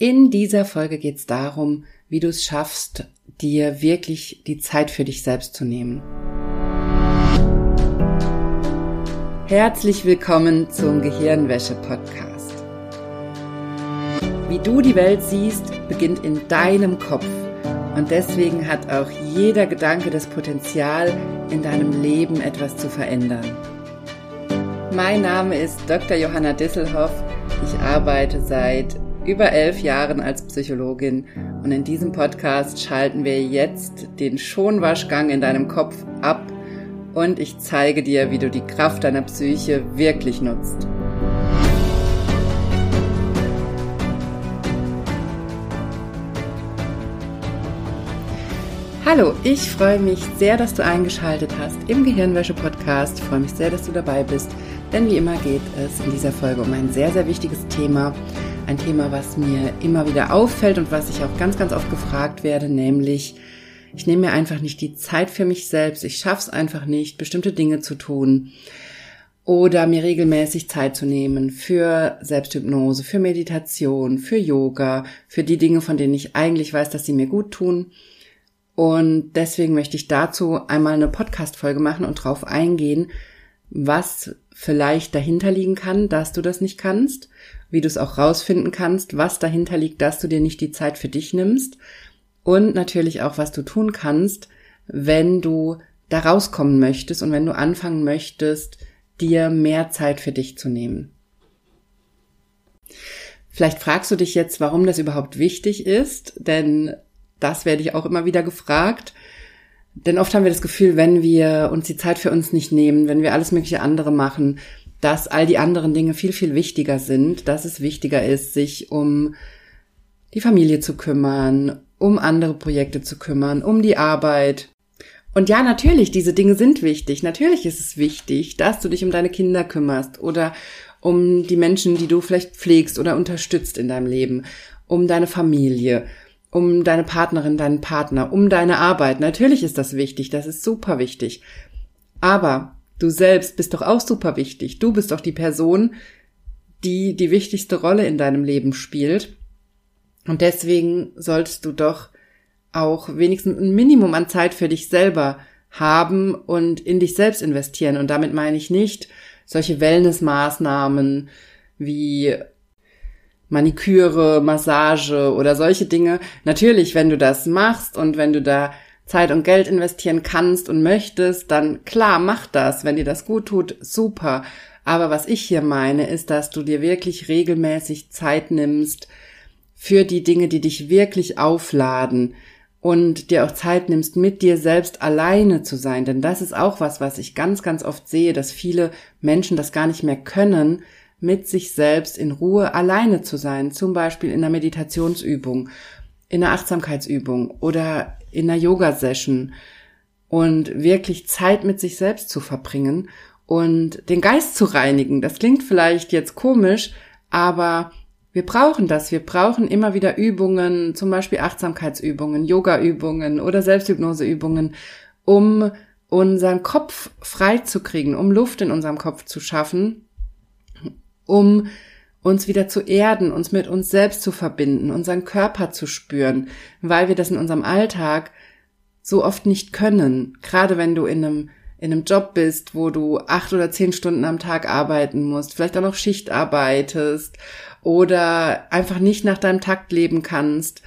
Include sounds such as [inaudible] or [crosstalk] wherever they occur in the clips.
In dieser Folge geht es darum, wie du es schaffst, dir wirklich die Zeit für dich selbst zu nehmen. Herzlich willkommen zum Gehirnwäsche-Podcast. Wie du die Welt siehst, beginnt in deinem Kopf. Und deswegen hat auch jeder Gedanke das Potenzial, in deinem Leben etwas zu verändern. Mein Name ist Dr. Johanna Disselhoff. Ich arbeite seit über elf Jahren als Psychologin und in diesem Podcast schalten wir jetzt den Schonwaschgang in deinem Kopf ab und ich zeige dir, wie du die Kraft deiner Psyche wirklich nutzt. Hallo, ich freue mich sehr, dass du eingeschaltet hast im Gehirnwäsche-Podcast. Ich freue mich sehr, dass du dabei bist, denn wie immer geht es in dieser Folge um ein sehr, sehr wichtiges Thema, ein Thema, was mir immer wieder auffällt und was ich auch ganz, ganz oft gefragt werde, nämlich ich nehme mir einfach nicht die Zeit für mich selbst, ich schaffe es einfach nicht, bestimmte Dinge zu tun oder mir regelmäßig Zeit zu nehmen für Selbsthypnose, für Meditation, für Yoga, für die Dinge, von denen ich eigentlich weiß, dass sie mir gut tun. Und deswegen möchte ich dazu einmal eine Podcast-Folge machen und drauf eingehen, was vielleicht dahinter liegen kann, dass du das nicht kannst wie du es auch rausfinden kannst, was dahinter liegt, dass du dir nicht die Zeit für dich nimmst und natürlich auch, was du tun kannst, wenn du da rauskommen möchtest und wenn du anfangen möchtest, dir mehr Zeit für dich zu nehmen. Vielleicht fragst du dich jetzt, warum das überhaupt wichtig ist, denn das werde ich auch immer wieder gefragt. Denn oft haben wir das Gefühl, wenn wir uns die Zeit für uns nicht nehmen, wenn wir alles mögliche andere machen, dass all die anderen Dinge viel, viel wichtiger sind, dass es wichtiger ist, sich um die Familie zu kümmern, um andere Projekte zu kümmern, um die Arbeit. Und ja, natürlich, diese Dinge sind wichtig. Natürlich ist es wichtig, dass du dich um deine Kinder kümmerst oder um die Menschen, die du vielleicht pflegst oder unterstützt in deinem Leben, um deine Familie, um deine Partnerin, deinen Partner, um deine Arbeit. Natürlich ist das wichtig, das ist super wichtig. Aber Du selbst bist doch auch super wichtig. Du bist doch die Person, die die wichtigste Rolle in deinem Leben spielt. Und deswegen solltest du doch auch wenigstens ein Minimum an Zeit für dich selber haben und in dich selbst investieren. Und damit meine ich nicht solche Wellnessmaßnahmen wie Maniküre, Massage oder solche Dinge. Natürlich, wenn du das machst und wenn du da Zeit und Geld investieren kannst und möchtest, dann klar, mach das. Wenn dir das gut tut, super. Aber was ich hier meine, ist, dass du dir wirklich regelmäßig Zeit nimmst für die Dinge, die dich wirklich aufladen und dir auch Zeit nimmst, mit dir selbst alleine zu sein. Denn das ist auch was, was ich ganz, ganz oft sehe, dass viele Menschen das gar nicht mehr können, mit sich selbst in Ruhe alleine zu sein. Zum Beispiel in einer Meditationsübung, in einer Achtsamkeitsübung oder in einer Yoga-Session und wirklich Zeit mit sich selbst zu verbringen und den Geist zu reinigen. Das klingt vielleicht jetzt komisch, aber wir brauchen das. Wir brauchen immer wieder Übungen, zum Beispiel Achtsamkeitsübungen, Yoga-Übungen oder Selbsthypnose-Übungen, um unseren Kopf frei zu kriegen, um Luft in unserem Kopf zu schaffen, um uns wieder zu erden, uns mit uns selbst zu verbinden, unseren Körper zu spüren, weil wir das in unserem Alltag so oft nicht können. Gerade wenn du in einem, in einem Job bist, wo du acht oder zehn Stunden am Tag arbeiten musst, vielleicht auch noch Schicht arbeitest oder einfach nicht nach deinem Takt leben kannst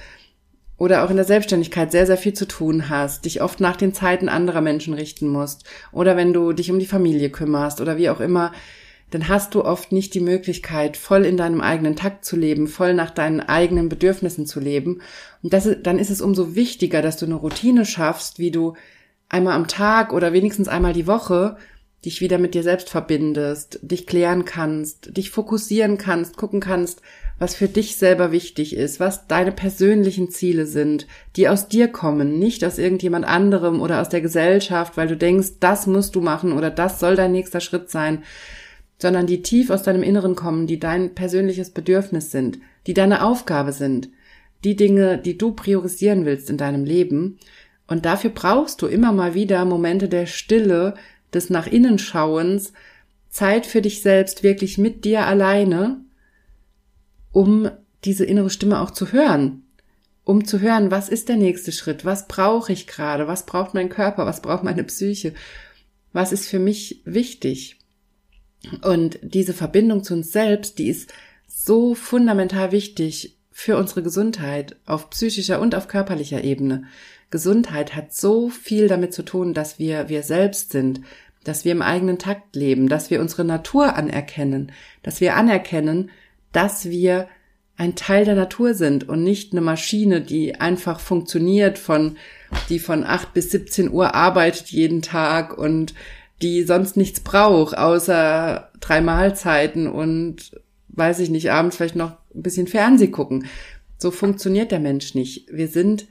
oder auch in der Selbstständigkeit sehr, sehr viel zu tun hast, dich oft nach den Zeiten anderer Menschen richten musst oder wenn du dich um die Familie kümmerst oder wie auch immer, dann hast du oft nicht die Möglichkeit, voll in deinem eigenen Takt zu leben, voll nach deinen eigenen Bedürfnissen zu leben. Und das, dann ist es umso wichtiger, dass du eine Routine schaffst, wie du einmal am Tag oder wenigstens einmal die Woche dich wieder mit dir selbst verbindest, dich klären kannst, dich fokussieren kannst, gucken kannst, was für dich selber wichtig ist, was deine persönlichen Ziele sind, die aus dir kommen, nicht aus irgendjemand anderem oder aus der Gesellschaft, weil du denkst, das musst du machen oder das soll dein nächster Schritt sein, sondern die tief aus deinem Inneren kommen, die dein persönliches Bedürfnis sind, die deine Aufgabe sind, die Dinge, die du priorisieren willst in deinem Leben. Und dafür brauchst du immer mal wieder Momente der Stille, des nach innen Schauens, Zeit für dich selbst, wirklich mit dir alleine, um diese innere Stimme auch zu hören, um zu hören, was ist der nächste Schritt, was brauche ich gerade, was braucht mein Körper, was braucht meine Psyche, was ist für mich wichtig. Und diese Verbindung zu uns selbst, die ist so fundamental wichtig für unsere Gesundheit auf psychischer und auf körperlicher Ebene. Gesundheit hat so viel damit zu tun, dass wir wir selbst sind, dass wir im eigenen Takt leben, dass wir unsere Natur anerkennen, dass wir anerkennen, dass wir ein Teil der Natur sind und nicht eine Maschine, die einfach funktioniert von, die von 8 bis 17 Uhr arbeitet jeden Tag und die sonst nichts braucht, außer drei Mahlzeiten und weiß ich nicht, abends vielleicht noch ein bisschen Fernseh gucken. So funktioniert der Mensch nicht. Wir sind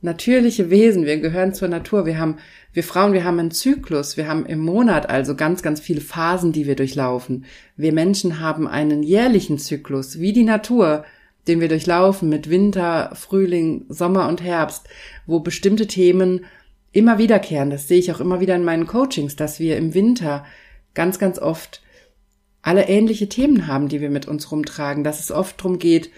natürliche Wesen, wir gehören zur Natur, wir haben, wir Frauen, wir haben einen Zyklus, wir haben im Monat also ganz, ganz viele Phasen, die wir durchlaufen. Wir Menschen haben einen jährlichen Zyklus, wie die Natur, den wir durchlaufen mit Winter, Frühling, Sommer und Herbst, wo bestimmte Themen immer wiederkehren. Das sehe ich auch immer wieder in meinen Coachings, dass wir im Winter ganz, ganz oft alle ähnliche Themen haben, die wir mit uns rumtragen, dass es oft darum geht,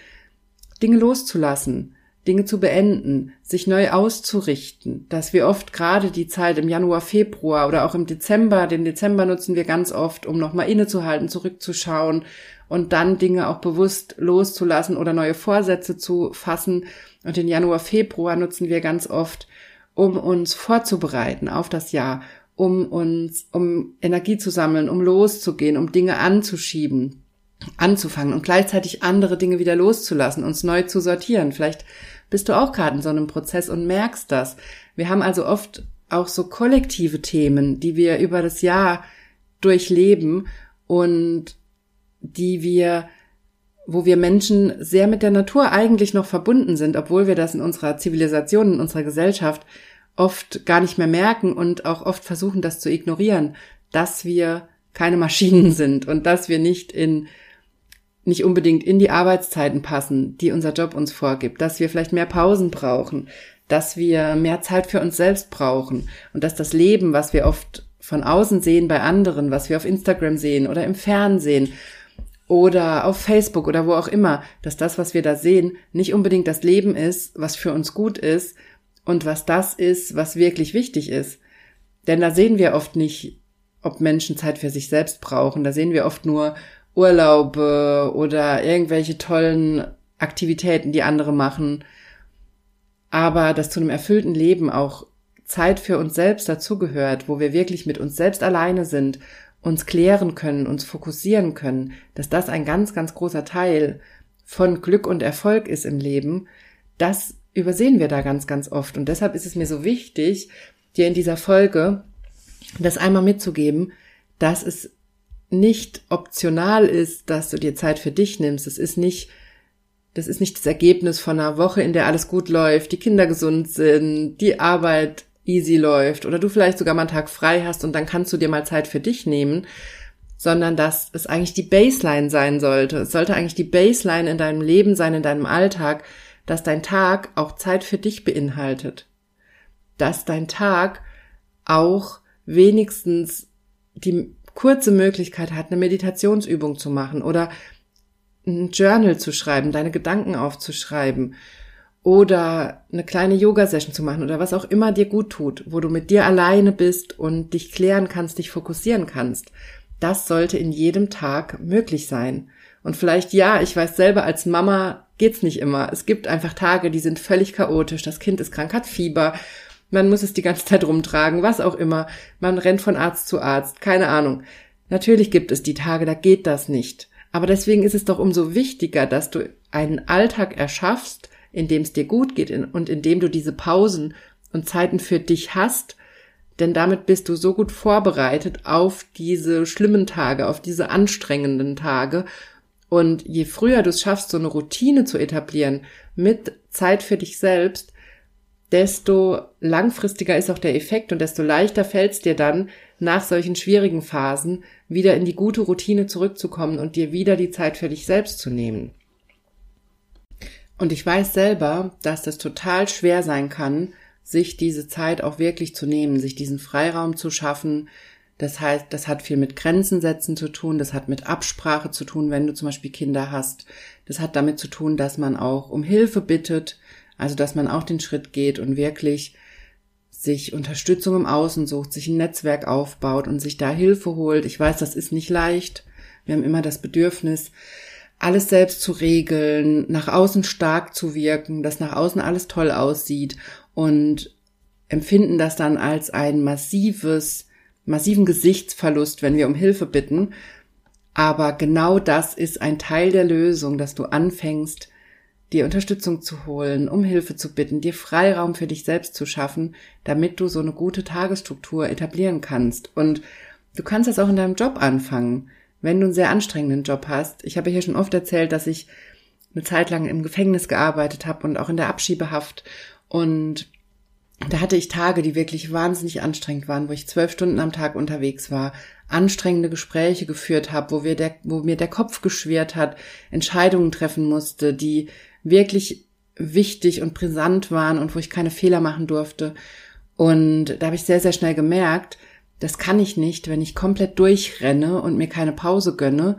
Dinge loszulassen, Dinge zu beenden, sich neu auszurichten, dass wir oft gerade die Zeit im Januar, Februar oder auch im Dezember, den Dezember nutzen wir ganz oft, um nochmal innezuhalten, zurückzuschauen und dann Dinge auch bewusst loszulassen oder neue Vorsätze zu fassen. Und den Januar, Februar nutzen wir ganz oft, um uns vorzubereiten auf das Jahr, um uns, um Energie zu sammeln, um loszugehen, um Dinge anzuschieben, anzufangen und gleichzeitig andere Dinge wieder loszulassen, uns neu zu sortieren. Vielleicht bist du auch gerade in so einem Prozess und merkst das. Wir haben also oft auch so kollektive Themen, die wir über das Jahr durchleben und die wir, wo wir Menschen sehr mit der Natur eigentlich noch verbunden sind, obwohl wir das in unserer Zivilisation, in unserer Gesellschaft oft gar nicht mehr merken und auch oft versuchen, das zu ignorieren, dass wir keine Maschinen [laughs] sind und dass wir nicht in nicht unbedingt in die Arbeitszeiten passen, die unser Job uns vorgibt, dass wir vielleicht mehr Pausen brauchen, dass wir mehr Zeit für uns selbst brauchen und dass das Leben, was wir oft von außen sehen bei anderen, was wir auf Instagram sehen oder im Fernsehen oder auf Facebook oder wo auch immer, dass das, was wir da sehen, nicht unbedingt das Leben ist, was für uns gut ist und was das ist, was wirklich wichtig ist. Denn da sehen wir oft nicht, ob Menschen Zeit für sich selbst brauchen. Da sehen wir oft nur, Urlaube oder irgendwelche tollen Aktivitäten, die andere machen. Aber dass zu einem erfüllten Leben auch Zeit für uns selbst dazugehört, wo wir wirklich mit uns selbst alleine sind, uns klären können, uns fokussieren können, dass das ein ganz, ganz großer Teil von Glück und Erfolg ist im Leben, das übersehen wir da ganz, ganz oft. Und deshalb ist es mir so wichtig, dir in dieser Folge das einmal mitzugeben, dass es nicht optional ist, dass du dir Zeit für dich nimmst. Es ist nicht, das ist nicht das Ergebnis von einer Woche, in der alles gut läuft, die Kinder gesund sind, die Arbeit easy läuft oder du vielleicht sogar mal einen Tag frei hast und dann kannst du dir mal Zeit für dich nehmen, sondern dass es eigentlich die Baseline sein sollte. Es sollte eigentlich die Baseline in deinem Leben sein, in deinem Alltag, dass dein Tag auch Zeit für dich beinhaltet. Dass dein Tag auch wenigstens die kurze Möglichkeit hat, eine Meditationsübung zu machen oder ein Journal zu schreiben, deine Gedanken aufzuschreiben oder eine kleine Yoga-Session zu machen oder was auch immer dir gut tut, wo du mit dir alleine bist und dich klären kannst, dich fokussieren kannst. Das sollte in jedem Tag möglich sein. Und vielleicht ja, ich weiß selber, als Mama geht's nicht immer. Es gibt einfach Tage, die sind völlig chaotisch. Das Kind ist krank, hat Fieber man muss es die ganze Zeit rumtragen, was auch immer. Man rennt von Arzt zu Arzt, keine Ahnung. Natürlich gibt es die Tage, da geht das nicht. Aber deswegen ist es doch umso wichtiger, dass du einen Alltag erschaffst, in dem es dir gut geht und in dem du diese Pausen und Zeiten für dich hast, denn damit bist du so gut vorbereitet auf diese schlimmen Tage, auf diese anstrengenden Tage. Und je früher du es schaffst, so eine Routine zu etablieren mit Zeit für dich selbst, desto langfristiger ist auch der Effekt und desto leichter fällt es dir dann, nach solchen schwierigen Phasen wieder in die gute Routine zurückzukommen und dir wieder die Zeit für dich selbst zu nehmen. Und ich weiß selber, dass das total schwer sein kann, sich diese Zeit auch wirklich zu nehmen, sich diesen Freiraum zu schaffen. Das heißt, das hat viel mit Grenzen setzen zu tun, das hat mit Absprache zu tun, wenn du zum Beispiel Kinder hast. Das hat damit zu tun, dass man auch um Hilfe bittet, also dass man auch den Schritt geht und wirklich sich Unterstützung im Außen sucht, sich ein Netzwerk aufbaut und sich da Hilfe holt. Ich weiß, das ist nicht leicht. Wir haben immer das Bedürfnis, alles selbst zu regeln, nach außen stark zu wirken, dass nach außen alles toll aussieht und empfinden das dann als ein massives, massiven Gesichtsverlust, wenn wir um Hilfe bitten. Aber genau das ist ein Teil der Lösung, dass du anfängst, dir Unterstützung zu holen, um Hilfe zu bitten, dir Freiraum für dich selbst zu schaffen, damit du so eine gute Tagesstruktur etablieren kannst. Und du kannst das auch in deinem Job anfangen wenn du einen sehr anstrengenden Job hast. Ich habe hier schon oft erzählt, dass ich eine Zeit lang im Gefängnis gearbeitet habe und auch in der Abschiebehaft. Und da hatte ich Tage, die wirklich wahnsinnig anstrengend waren, wo ich zwölf Stunden am Tag unterwegs war, anstrengende Gespräche geführt habe, wo, wir der, wo mir der Kopf geschwert hat, Entscheidungen treffen musste, die wirklich wichtig und brisant waren und wo ich keine Fehler machen durfte. Und da habe ich sehr, sehr schnell gemerkt, das kann ich nicht, wenn ich komplett durchrenne und mir keine Pause gönne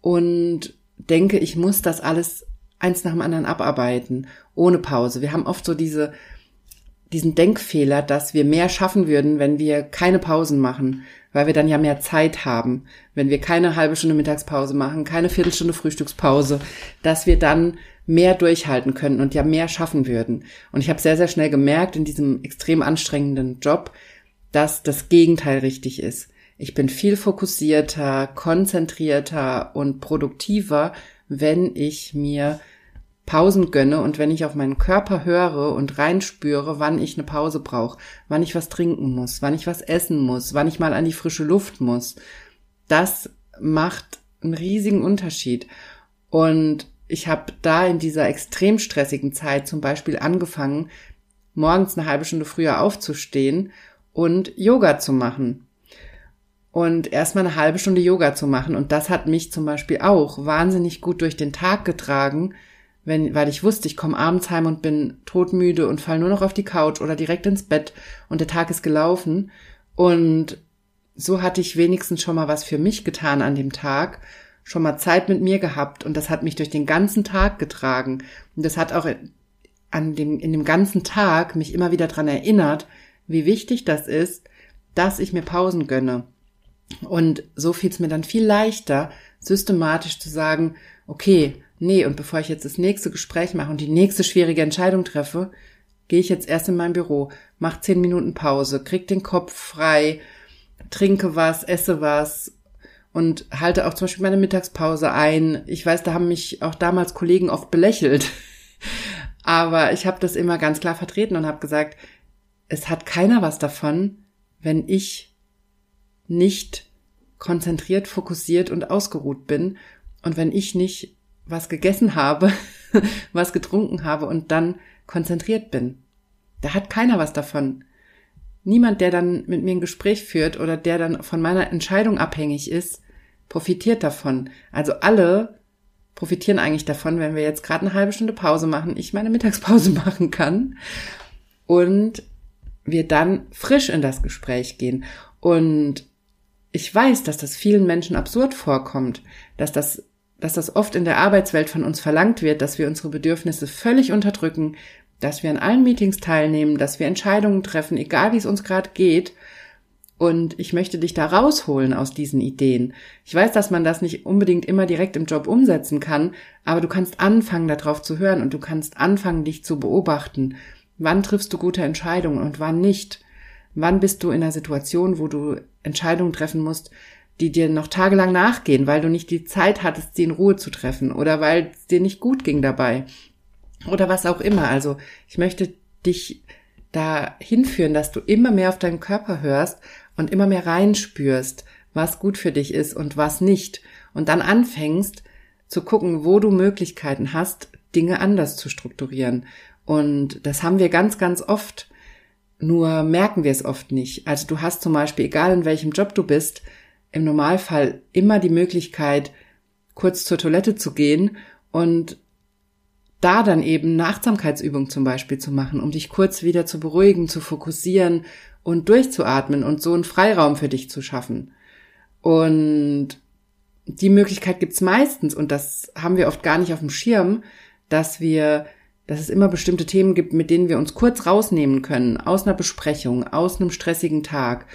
und denke, ich muss das alles eins nach dem anderen abarbeiten, ohne Pause. Wir haben oft so diese, diesen Denkfehler, dass wir mehr schaffen würden, wenn wir keine Pausen machen, weil wir dann ja mehr Zeit haben. Wenn wir keine halbe Stunde Mittagspause machen, keine Viertelstunde Frühstückspause, dass wir dann mehr durchhalten können und ja mehr schaffen würden. Und ich habe sehr, sehr schnell gemerkt in diesem extrem anstrengenden Job, dass das Gegenteil richtig ist. Ich bin viel fokussierter, konzentrierter und produktiver, wenn ich mir Pausen gönne und wenn ich auf meinen Körper höre und reinspüre, wann ich eine Pause brauche, wann ich was trinken muss, wann ich was essen muss, wann ich mal an die frische Luft muss. Das macht einen riesigen Unterschied. Und ich habe da in dieser extrem stressigen Zeit zum Beispiel angefangen, morgens eine halbe Stunde früher aufzustehen und Yoga zu machen. Und erstmal eine halbe Stunde Yoga zu machen. Und das hat mich zum Beispiel auch wahnsinnig gut durch den Tag getragen, wenn, weil ich wusste, ich komme abends heim und bin todmüde und fall nur noch auf die Couch oder direkt ins Bett und der Tag ist gelaufen. Und so hatte ich wenigstens schon mal was für mich getan an dem Tag, schon mal Zeit mit mir gehabt und das hat mich durch den ganzen Tag getragen. Und das hat auch an dem, in dem ganzen Tag mich immer wieder dran erinnert, wie wichtig das ist, dass ich mir Pausen gönne. Und so fiel es mir dann viel leichter, systematisch zu sagen, okay, nee, und bevor ich jetzt das nächste Gespräch mache und die nächste schwierige Entscheidung treffe, gehe ich jetzt erst in mein Büro, mach zehn Minuten Pause, krieg den Kopf frei, trinke was, esse was und halte auch zum Beispiel meine Mittagspause ein. Ich weiß, da haben mich auch damals Kollegen oft belächelt. [laughs] Aber ich habe das immer ganz klar vertreten und habe gesagt, es hat keiner was davon, wenn ich nicht konzentriert, fokussiert und ausgeruht bin und wenn ich nicht was gegessen habe, [laughs] was getrunken habe und dann konzentriert bin. Da hat keiner was davon. Niemand, der dann mit mir ein Gespräch führt oder der dann von meiner Entscheidung abhängig ist, profitiert davon. Also alle profitieren eigentlich davon, wenn wir jetzt gerade eine halbe Stunde Pause machen, ich meine Mittagspause [laughs] machen kann und wir dann frisch in das Gespräch gehen. Und ich weiß, dass das vielen Menschen absurd vorkommt, dass das, dass das oft in der Arbeitswelt von uns verlangt wird, dass wir unsere Bedürfnisse völlig unterdrücken, dass wir an allen Meetings teilnehmen, dass wir Entscheidungen treffen, egal wie es uns gerade geht. Und ich möchte dich da rausholen aus diesen Ideen. Ich weiß, dass man das nicht unbedingt immer direkt im Job umsetzen kann, aber du kannst anfangen, darauf zu hören und du kannst anfangen, dich zu beobachten Wann triffst du gute Entscheidungen und wann nicht? Wann bist du in einer Situation, wo du Entscheidungen treffen musst, die dir noch tagelang nachgehen, weil du nicht die Zeit hattest, sie in Ruhe zu treffen oder weil es dir nicht gut ging dabei oder was auch immer. Also ich möchte dich da hinführen, dass du immer mehr auf deinen Körper hörst und immer mehr reinspürst, was gut für dich ist und was nicht. Und dann anfängst zu gucken, wo du Möglichkeiten hast, Dinge anders zu strukturieren. Und das haben wir ganz, ganz oft. Nur merken wir es oft nicht. Also du hast zum Beispiel, egal in welchem Job du bist, im Normalfall immer die Möglichkeit, kurz zur Toilette zu gehen und da dann eben eine Achtsamkeitsübung zum Beispiel zu machen, um dich kurz wieder zu beruhigen, zu fokussieren und durchzuatmen und so einen Freiraum für dich zu schaffen. Und die Möglichkeit gibt's meistens, und das haben wir oft gar nicht auf dem Schirm, dass wir, dass es immer bestimmte Themen gibt, mit denen wir uns kurz rausnehmen können, aus einer Besprechung, aus einem stressigen Tag,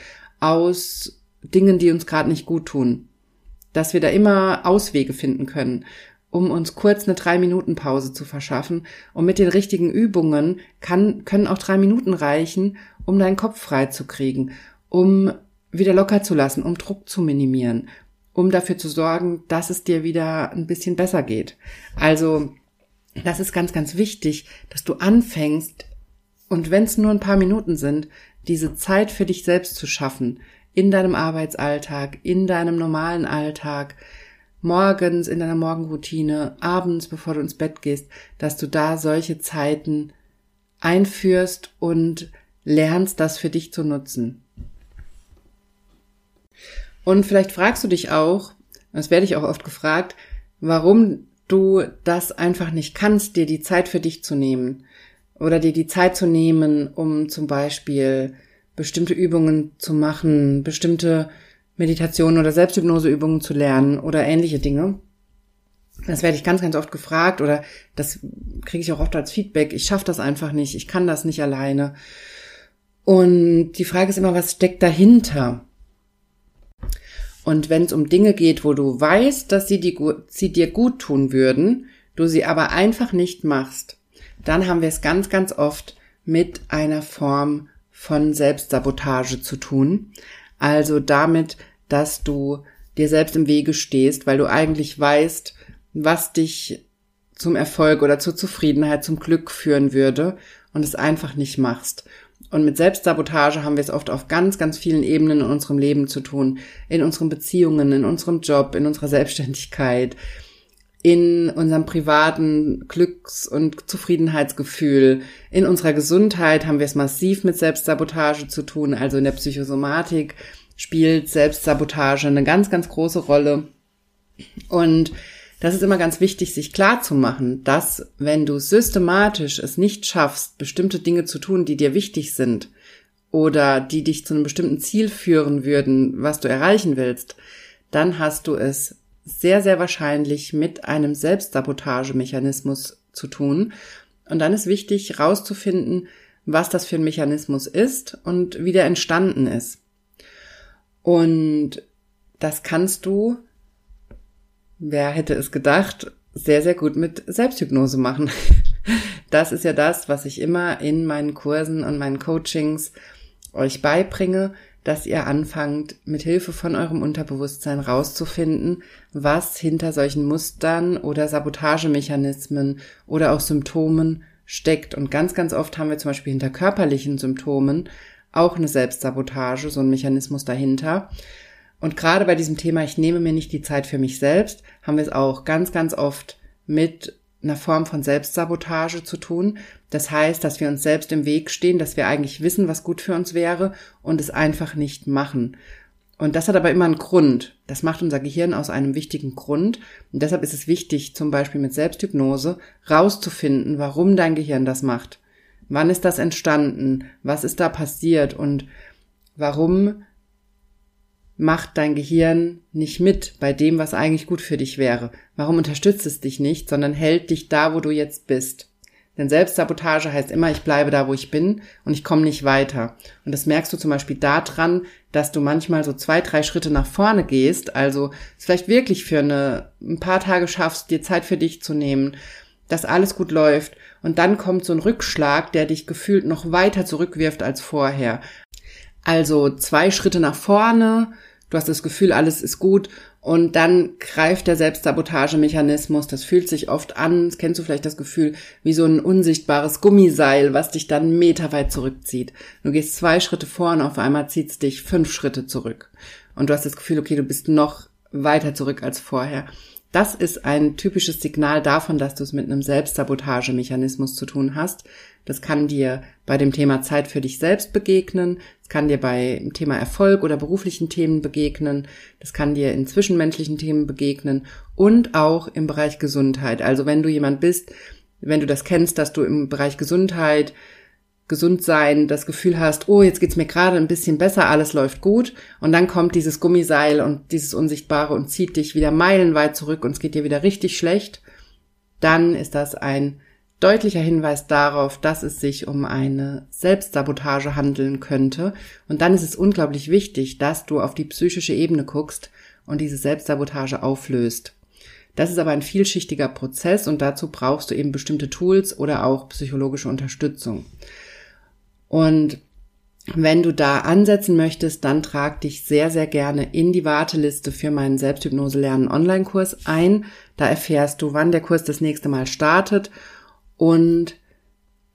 aus Dingen, die uns gerade nicht gut tun. Dass wir da immer Auswege finden können, um uns kurz eine drei Minuten Pause zu verschaffen. Und mit den richtigen Übungen kann, können auch drei Minuten reichen, um deinen Kopf frei zu kriegen, um wieder locker zu lassen, um Druck zu minimieren, um dafür zu sorgen, dass es dir wieder ein bisschen besser geht. Also, das ist ganz, ganz wichtig, dass du anfängst, und wenn es nur ein paar Minuten sind, diese Zeit für dich selbst zu schaffen, in deinem Arbeitsalltag, in deinem normalen Alltag, morgens in deiner Morgenroutine, abends, bevor du ins Bett gehst, dass du da solche Zeiten einführst und lernst, das für dich zu nutzen. Und vielleicht fragst du dich auch, das werde ich auch oft gefragt, warum du das einfach nicht kannst, dir die Zeit für dich zu nehmen. Oder dir die Zeit zu nehmen, um zum Beispiel bestimmte Übungen zu machen, bestimmte Meditationen oder Selbsthypnoseübungen zu lernen oder ähnliche Dinge. Das werde ich ganz, ganz oft gefragt oder das kriege ich auch oft als Feedback. Ich schaffe das einfach nicht, ich kann das nicht alleine. Und die Frage ist immer, was steckt dahinter? Und wenn es um Dinge geht, wo du weißt, dass sie, die, sie dir gut tun würden, du sie aber einfach nicht machst, dann haben wir es ganz, ganz oft mit einer Form von Selbstsabotage zu tun. Also damit, dass du dir selbst im Wege stehst, weil du eigentlich weißt, was dich zum Erfolg oder zur Zufriedenheit, zum Glück führen würde und es einfach nicht machst. Und mit Selbstsabotage haben wir es oft auf ganz, ganz vielen Ebenen in unserem Leben zu tun. In unseren Beziehungen, in unserem Job, in unserer Selbstständigkeit, in unserem privaten Glücks- und Zufriedenheitsgefühl, in unserer Gesundheit haben wir es massiv mit Selbstsabotage zu tun. Also in der Psychosomatik spielt Selbstsabotage eine ganz, ganz große Rolle. Und das ist immer ganz wichtig, sich klar zu machen, dass wenn du systematisch es nicht schaffst, bestimmte Dinge zu tun, die dir wichtig sind oder die dich zu einem bestimmten Ziel führen würden, was du erreichen willst, dann hast du es sehr, sehr wahrscheinlich mit einem Selbstsabotagemechanismus zu tun. Und dann ist wichtig, rauszufinden, was das für ein Mechanismus ist und wie der entstanden ist. Und das kannst du wer hätte es gedacht, sehr, sehr gut mit Selbsthypnose machen. [laughs] Das ist ja das, was ich immer in meinen Kursen und meinen Coachings euch beibringe, dass ihr anfangt, mit Hilfe von eurem Unterbewusstsein rauszufinden, was hinter solchen Mustern oder Sabotagemechanismen oder auch Symptomen steckt. Und ganz, ganz oft haben wir zum Beispiel hinter körperlichen Symptomen auch eine Selbstsabotage, so ein Mechanismus dahinter. Und gerade bei diesem Thema, ich nehme mir nicht die Zeit für mich selbst, haben wir es auch ganz, ganz oft mit einer Form von Selbstsabotage zu tun. Das heißt, dass wir uns selbst im Weg stehen, dass wir eigentlich wissen, was gut für uns wäre und es einfach nicht machen. Und das hat aber immer einen Grund. Das macht unser Gehirn aus einem wichtigen Grund. Und deshalb ist es wichtig, zum Beispiel mit Selbsthypnose rauszufinden, warum dein Gehirn das macht. Wann ist das entstanden? Was ist da passiert? Und warum macht dein Gehirn nicht mit bei dem, was eigentlich gut für dich wäre? Warum unterstützt es dich nicht, sondern hält dich da, wo du jetzt bist? Denn Selbstsabotage heißt immer, ich bleibe da, wo ich bin und ich komme nicht weiter. Und das merkst du zum Beispiel daran, dass du manchmal so zwei, drei Schritte nach vorne gehst, also es vielleicht wirklich für eine, ein paar Tage schaffst, dir Zeit für dich zu nehmen, dass alles gut läuft und dann kommt so ein Rückschlag, der dich gefühlt noch weiter zurückwirft als vorher. Also zwei Schritte nach vorne, du hast das Gefühl, alles ist gut und dann greift der Selbstsabotagemechanismus. Das fühlt sich oft an, das kennst du vielleicht das Gefühl, wie so ein unsichtbares Gummiseil, was dich dann meterweit zurückzieht. Du gehst zwei Schritte vor und auf einmal zieht es dich fünf Schritte zurück. Und du hast das Gefühl, okay, du bist noch weiter zurück als vorher. Das ist ein typisches Signal davon, dass du es mit einem Selbstsabotagemechanismus zu tun hast. Das kann dir bei dem Thema Zeit für dich selbst begegnen. Es kann dir bei dem Thema Erfolg oder beruflichen Themen begegnen. Das kann dir in zwischenmenschlichen Themen begegnen und auch im Bereich Gesundheit. Also wenn du jemand bist, wenn du das kennst, dass du im Bereich Gesundheit Gesundsein das Gefühl hast, oh, jetzt geht's mir gerade ein bisschen besser, alles läuft gut und dann kommt dieses Gummiseil und dieses Unsichtbare und zieht dich wieder meilenweit zurück und es geht dir wieder richtig schlecht, dann ist das ein deutlicher Hinweis darauf, dass es sich um eine Selbstsabotage handeln könnte. Und dann ist es unglaublich wichtig, dass du auf die psychische Ebene guckst und diese Selbstsabotage auflöst. Das ist aber ein vielschichtiger Prozess und dazu brauchst du eben bestimmte Tools oder auch psychologische Unterstützung. Und wenn du da ansetzen möchtest, dann trag dich sehr, sehr gerne in die Warteliste für meinen Selbsthypnose lernen Online-Kurs ein. Da erfährst du, wann der Kurs das nächste Mal startet und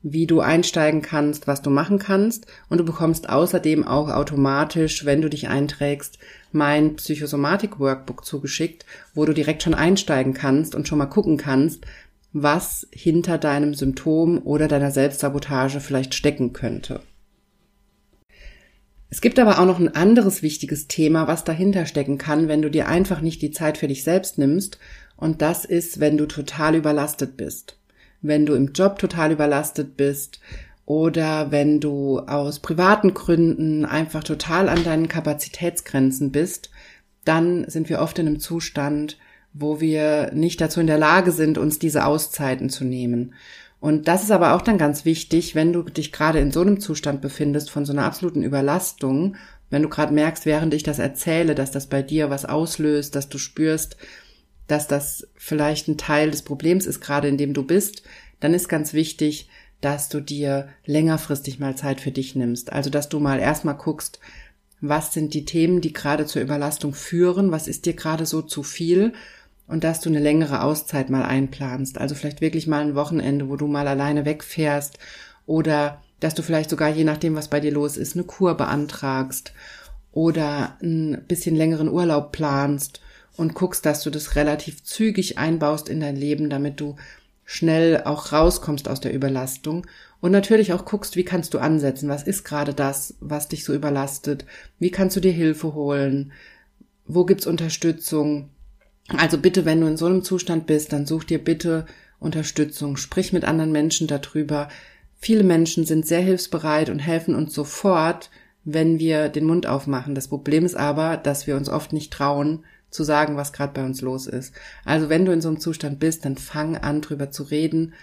wie du einsteigen kannst, was du machen kannst. Und du bekommst außerdem auch automatisch, wenn du dich einträgst, mein Psychosomatik-Workbook zugeschickt, wo du direkt schon einsteigen kannst und schon mal gucken kannst, was hinter deinem Symptom oder deiner Selbstsabotage vielleicht stecken könnte. Es gibt aber auch noch ein anderes wichtiges Thema, was dahinter stecken kann, wenn du dir einfach nicht die Zeit für dich selbst nimmst. Und das ist, wenn du total überlastet bist wenn du im Job total überlastet bist oder wenn du aus privaten Gründen einfach total an deinen Kapazitätsgrenzen bist, dann sind wir oft in einem Zustand, wo wir nicht dazu in der Lage sind, uns diese Auszeiten zu nehmen. Und das ist aber auch dann ganz wichtig, wenn du dich gerade in so einem Zustand befindest von so einer absoluten Überlastung, wenn du gerade merkst, während ich das erzähle, dass das bei dir was auslöst, dass du spürst, dass das vielleicht ein Teil des Problems ist, gerade in dem du bist, dann ist ganz wichtig, dass du dir längerfristig mal Zeit für dich nimmst. Also, dass du mal erstmal guckst, was sind die Themen, die gerade zur Überlastung führen, was ist dir gerade so zu viel und dass du eine längere Auszeit mal einplanst. Also vielleicht wirklich mal ein Wochenende, wo du mal alleine wegfährst. Oder dass du vielleicht sogar, je nachdem, was bei dir los ist, eine Kur beantragst. Oder ein bisschen längeren Urlaub planst und guckst, dass du das relativ zügig einbaust in dein Leben, damit du schnell auch rauskommst aus der Überlastung. Und natürlich auch guckst, wie kannst du ansetzen, was ist gerade das, was dich so überlastet, wie kannst du dir Hilfe holen, wo gibt's Unterstützung. Also bitte, wenn du in so einem Zustand bist, dann such dir bitte Unterstützung, sprich mit anderen Menschen darüber. Viele Menschen sind sehr hilfsbereit und helfen uns sofort, wenn wir den Mund aufmachen. Das Problem ist aber, dass wir uns oft nicht trauen, zu sagen, was gerade bei uns los ist. Also wenn du in so einem Zustand bist, dann fang an, drüber zu reden,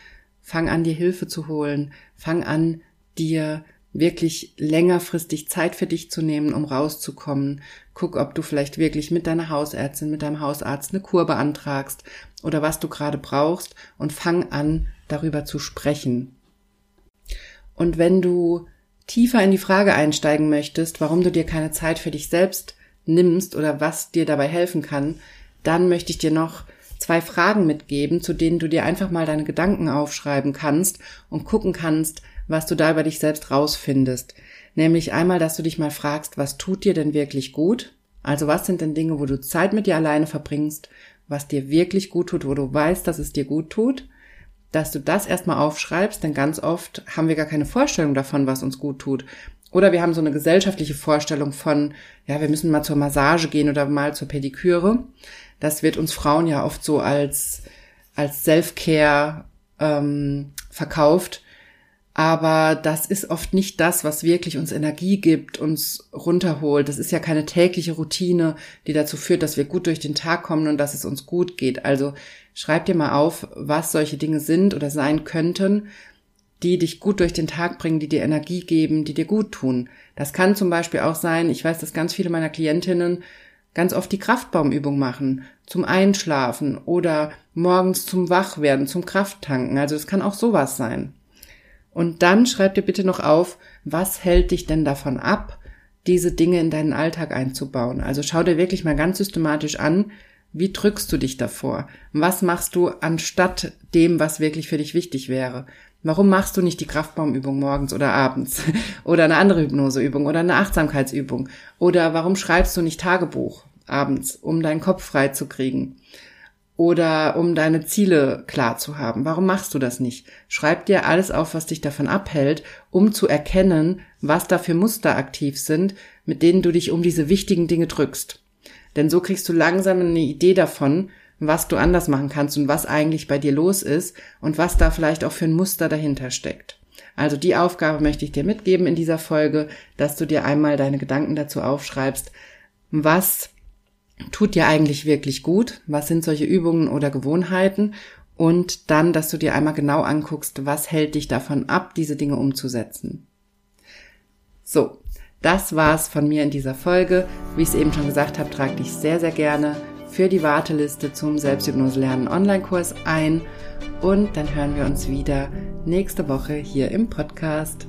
fang an, dir Hilfe zu holen, fang an, dir wirklich längerfristig Zeit für dich zu nehmen, um rauszukommen. Guck, ob du vielleicht wirklich mit deiner Hausärztin, mit deinem Hausarzt eine Kur beantragst oder was du gerade brauchst und fang an, darüber zu sprechen. Und wenn du tiefer in die Frage einsteigen möchtest, warum du dir keine Zeit für dich selbst nimmst oder was dir dabei helfen kann, dann möchte ich dir noch zwei Fragen mitgeben, zu denen du dir einfach mal deine Gedanken aufschreiben kannst und gucken kannst, was du da über dich selbst rausfindest. Nämlich einmal, dass du dich mal fragst, was tut dir denn wirklich gut? Also was sind denn Dinge, wo du Zeit mit dir alleine verbringst, was dir wirklich gut tut, wo du weißt, dass es dir gut tut? Dass du das erstmal aufschreibst, denn ganz oft haben wir gar keine Vorstellung davon, was uns gut tut. Oder wir haben so eine gesellschaftliche Vorstellung von, ja, wir müssen mal zur Massage gehen oder mal zur Pediküre. Das wird uns Frauen ja oft so als, als Self-Care ähm, verkauft. Aber das ist oft nicht das, was wirklich uns Energie gibt, uns runterholt. Das ist ja keine tägliche Routine, die dazu führt, dass wir gut durch den Tag kommen und dass es uns gut geht. Also schreib dir mal auf, was solche Dinge sind oder sein könnten, die dich gut durch den Tag bringen, die dir Energie geben, die dir gut tun. Das kann zum Beispiel auch sein, ich weiß, dass ganz viele meiner Klientinnen ganz oft die Kraftbaumübung machen, zum Einschlafen oder morgens zum Wachwerden, zum Krafttanken. Also es kann auch sowas sein. Und dann schreib dir bitte noch auf, was hält dich denn davon ab, diese Dinge in deinen Alltag einzubauen. Also schau dir wirklich mal ganz systematisch an, wie drückst du dich davor? Was machst du anstatt dem, was wirklich für dich wichtig wäre? Warum machst du nicht die Kraftbaumübung morgens oder abends? [laughs] Oder eine andere Hypnoseübung oder eine Achtsamkeitsübung? Oder warum schreibst du nicht Tagebuch abends, um deinen Kopf frei zu kriegen? Oder um deine Ziele klar zu haben? Warum machst du das nicht? Schreib dir alles auf, was dich davon abhält, um zu erkennen, was da für Muster aktiv sind, mit denen du dich um diese wichtigen Dinge drückst. Denn so kriegst du langsam eine Idee davon, was du anders machen kannst und was eigentlich bei dir los ist und was da vielleicht auch für ein Muster dahinter steckt. Also die Aufgabe möchte ich dir mitgeben in dieser Folge, dass du dir einmal deine Gedanken dazu aufschreibst, was tut dir eigentlich wirklich gut, was sind solche Übungen oder Gewohnheiten und dann, dass du dir einmal genau anguckst, was hält dich davon ab, diese Dinge umzusetzen. So, das war's von mir in dieser Folge. Wie ich es eben schon gesagt habe, trage dich sehr, sehr gerne für die Warteliste zum Selbsthypnose lernen Online-Kurs ein und dann hören wir uns wieder nächste Woche hier im Podcast.